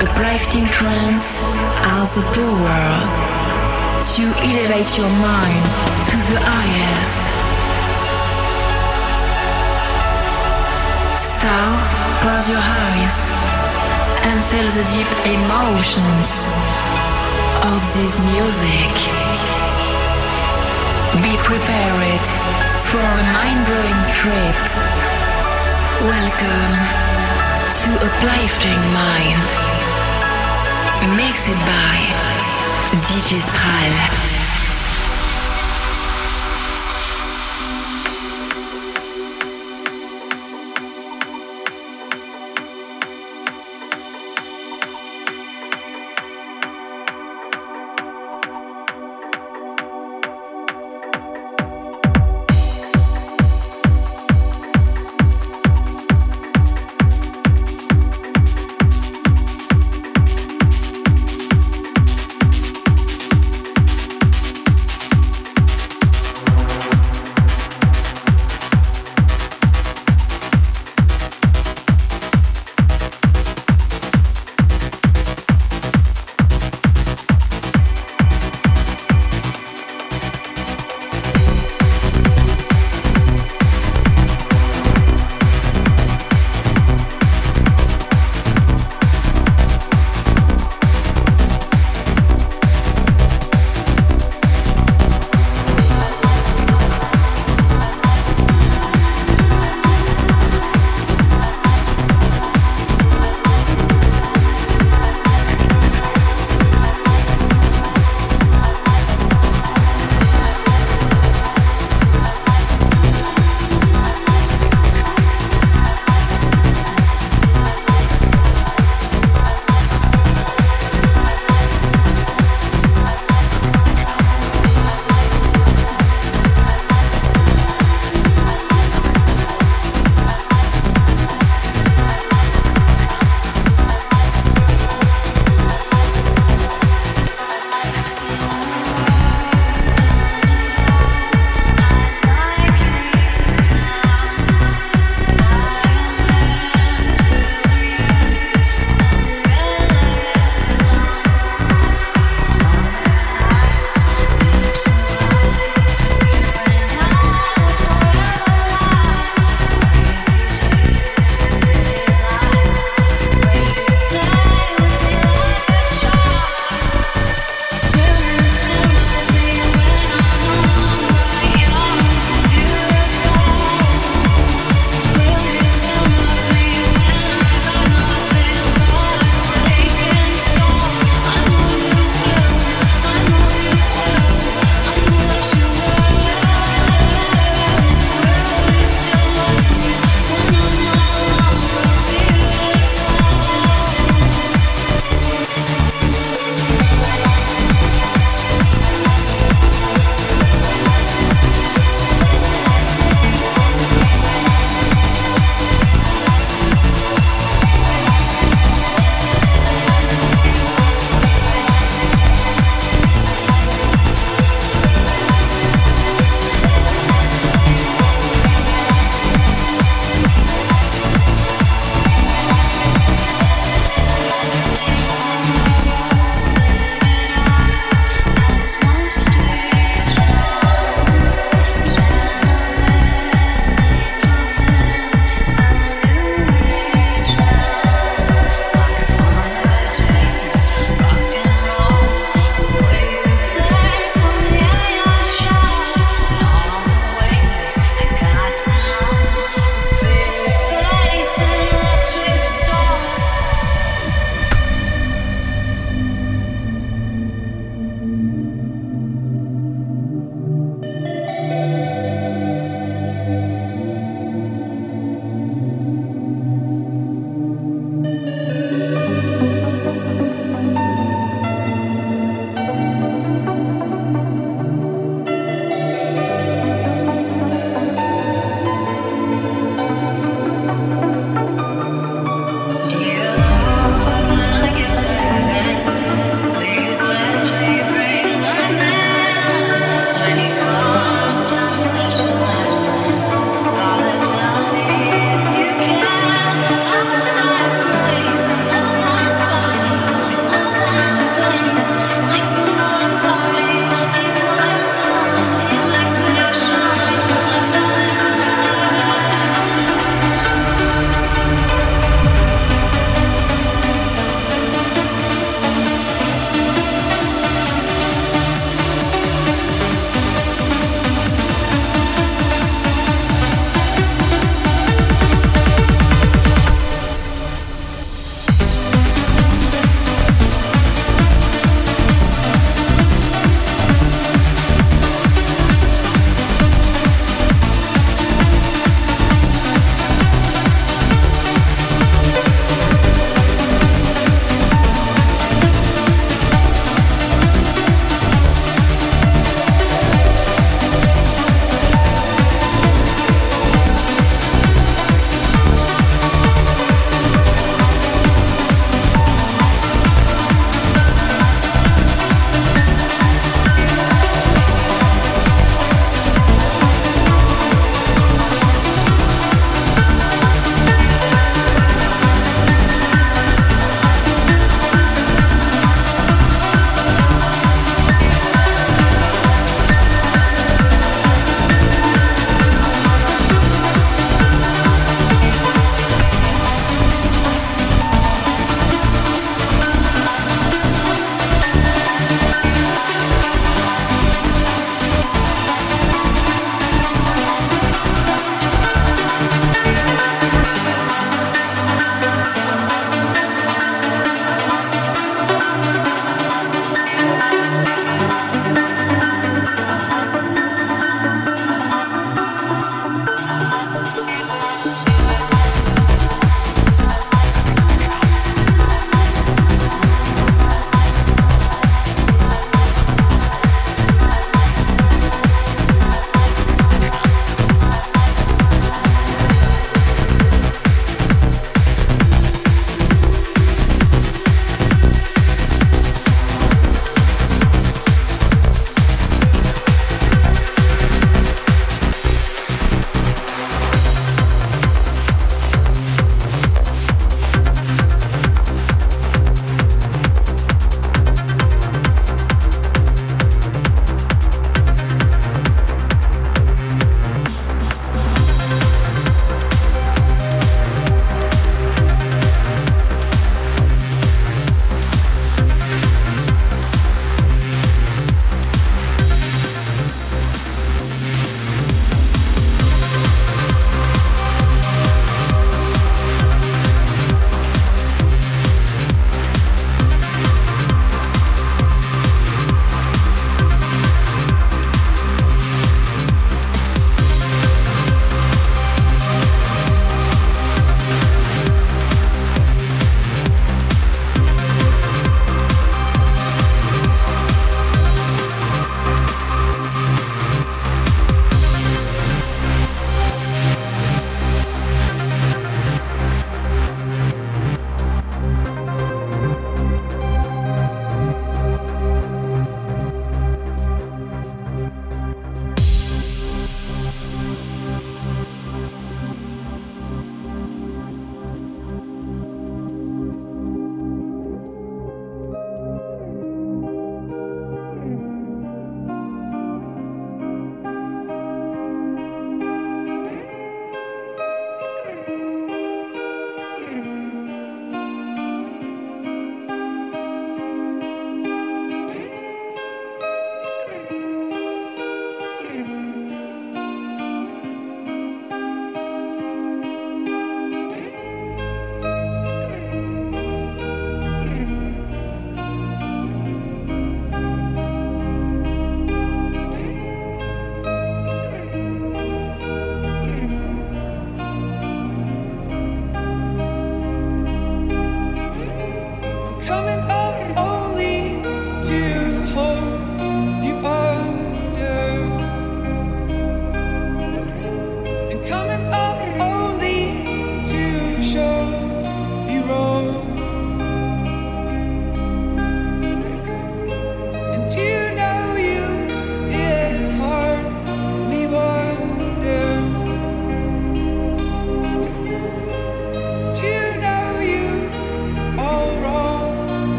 Uplifting trance has the power to elevate your mind to the highest. So, close your eyes and feel the deep emotions of this music. Be prepared for a mind-blowing trip. Welcome to a Uplifting Mind. Mixed by DJ.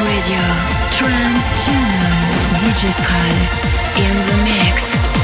Radio, Trance Channel, DJ Stral in the mix.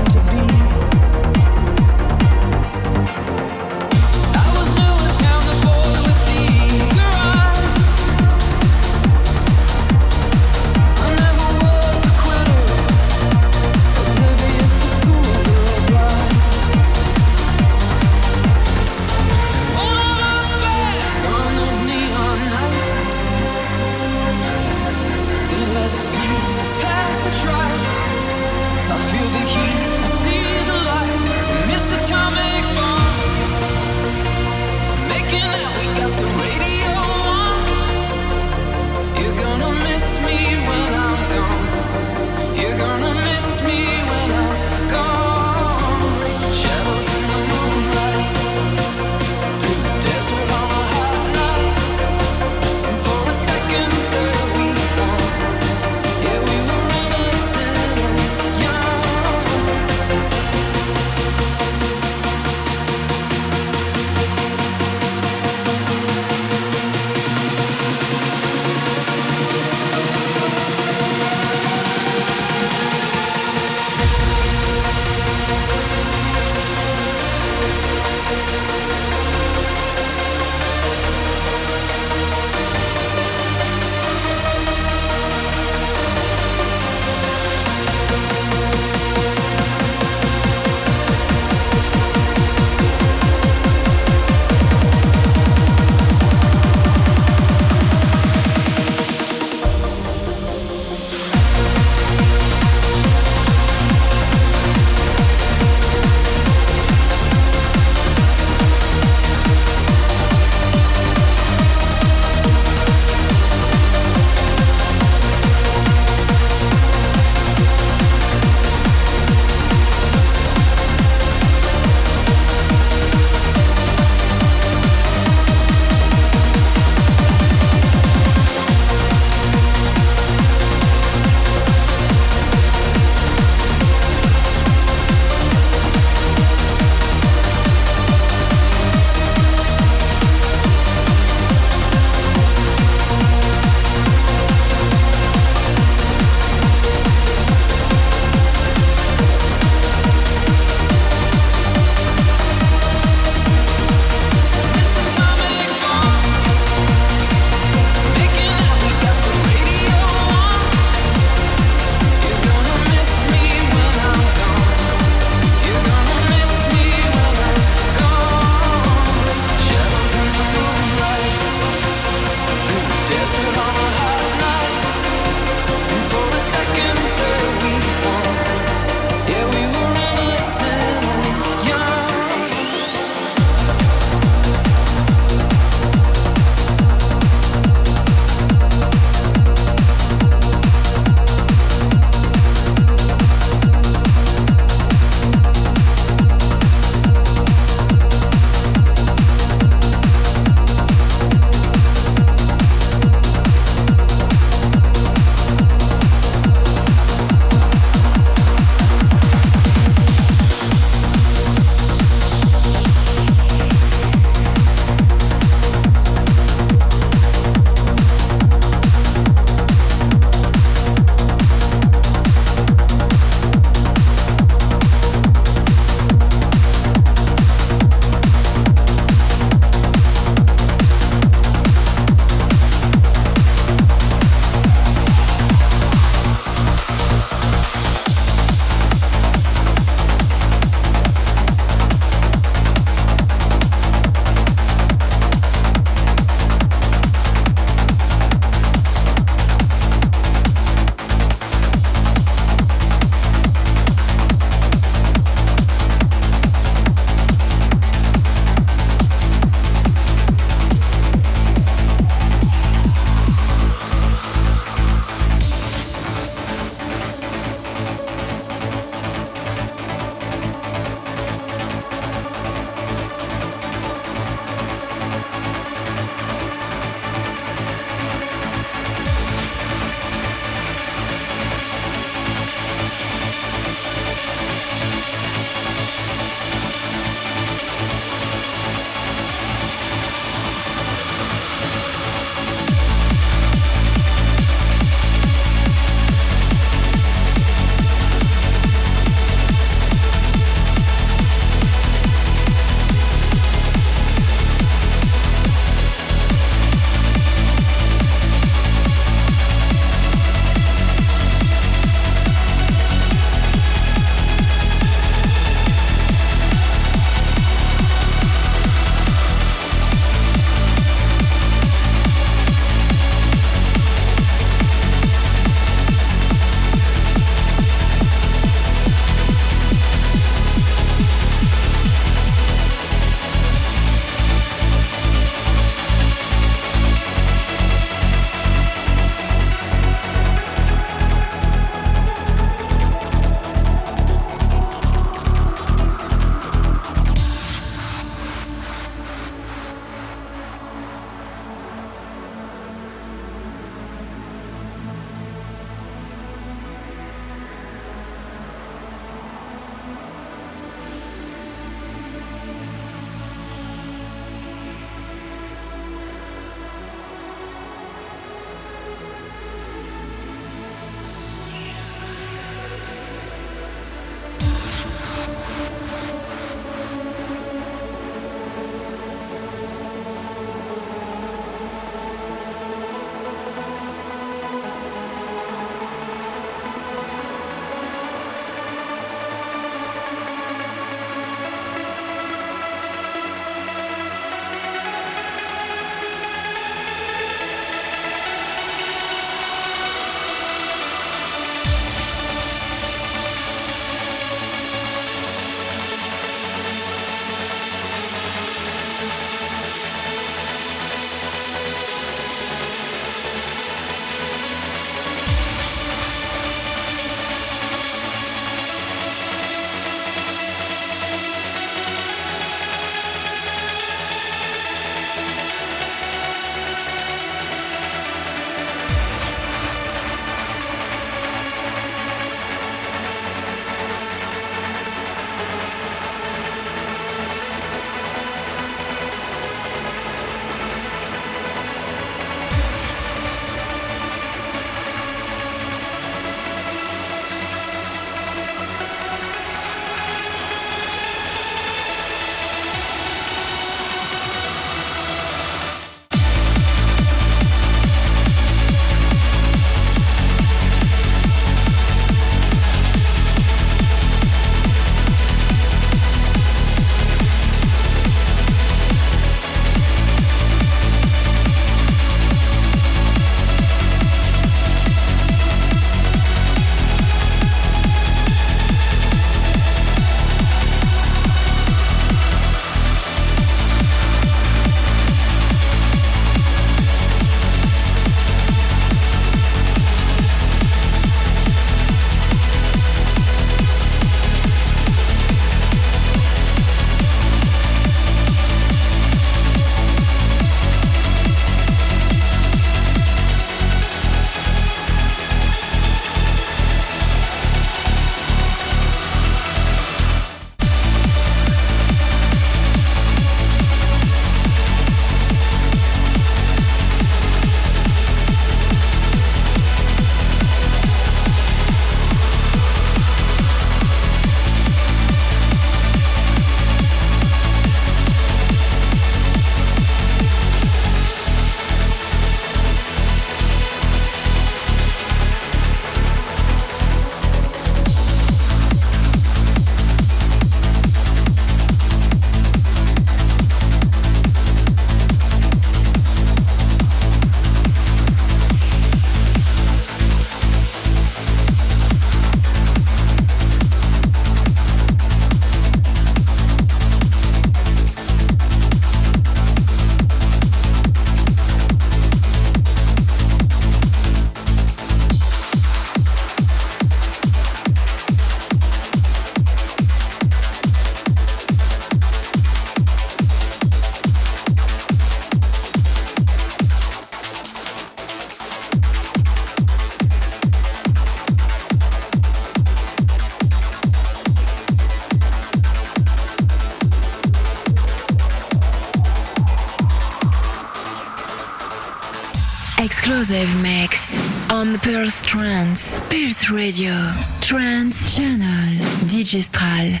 Pulse Trance, Pulse Radio, Trance Channel, Digistral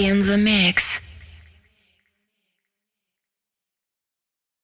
in the mix.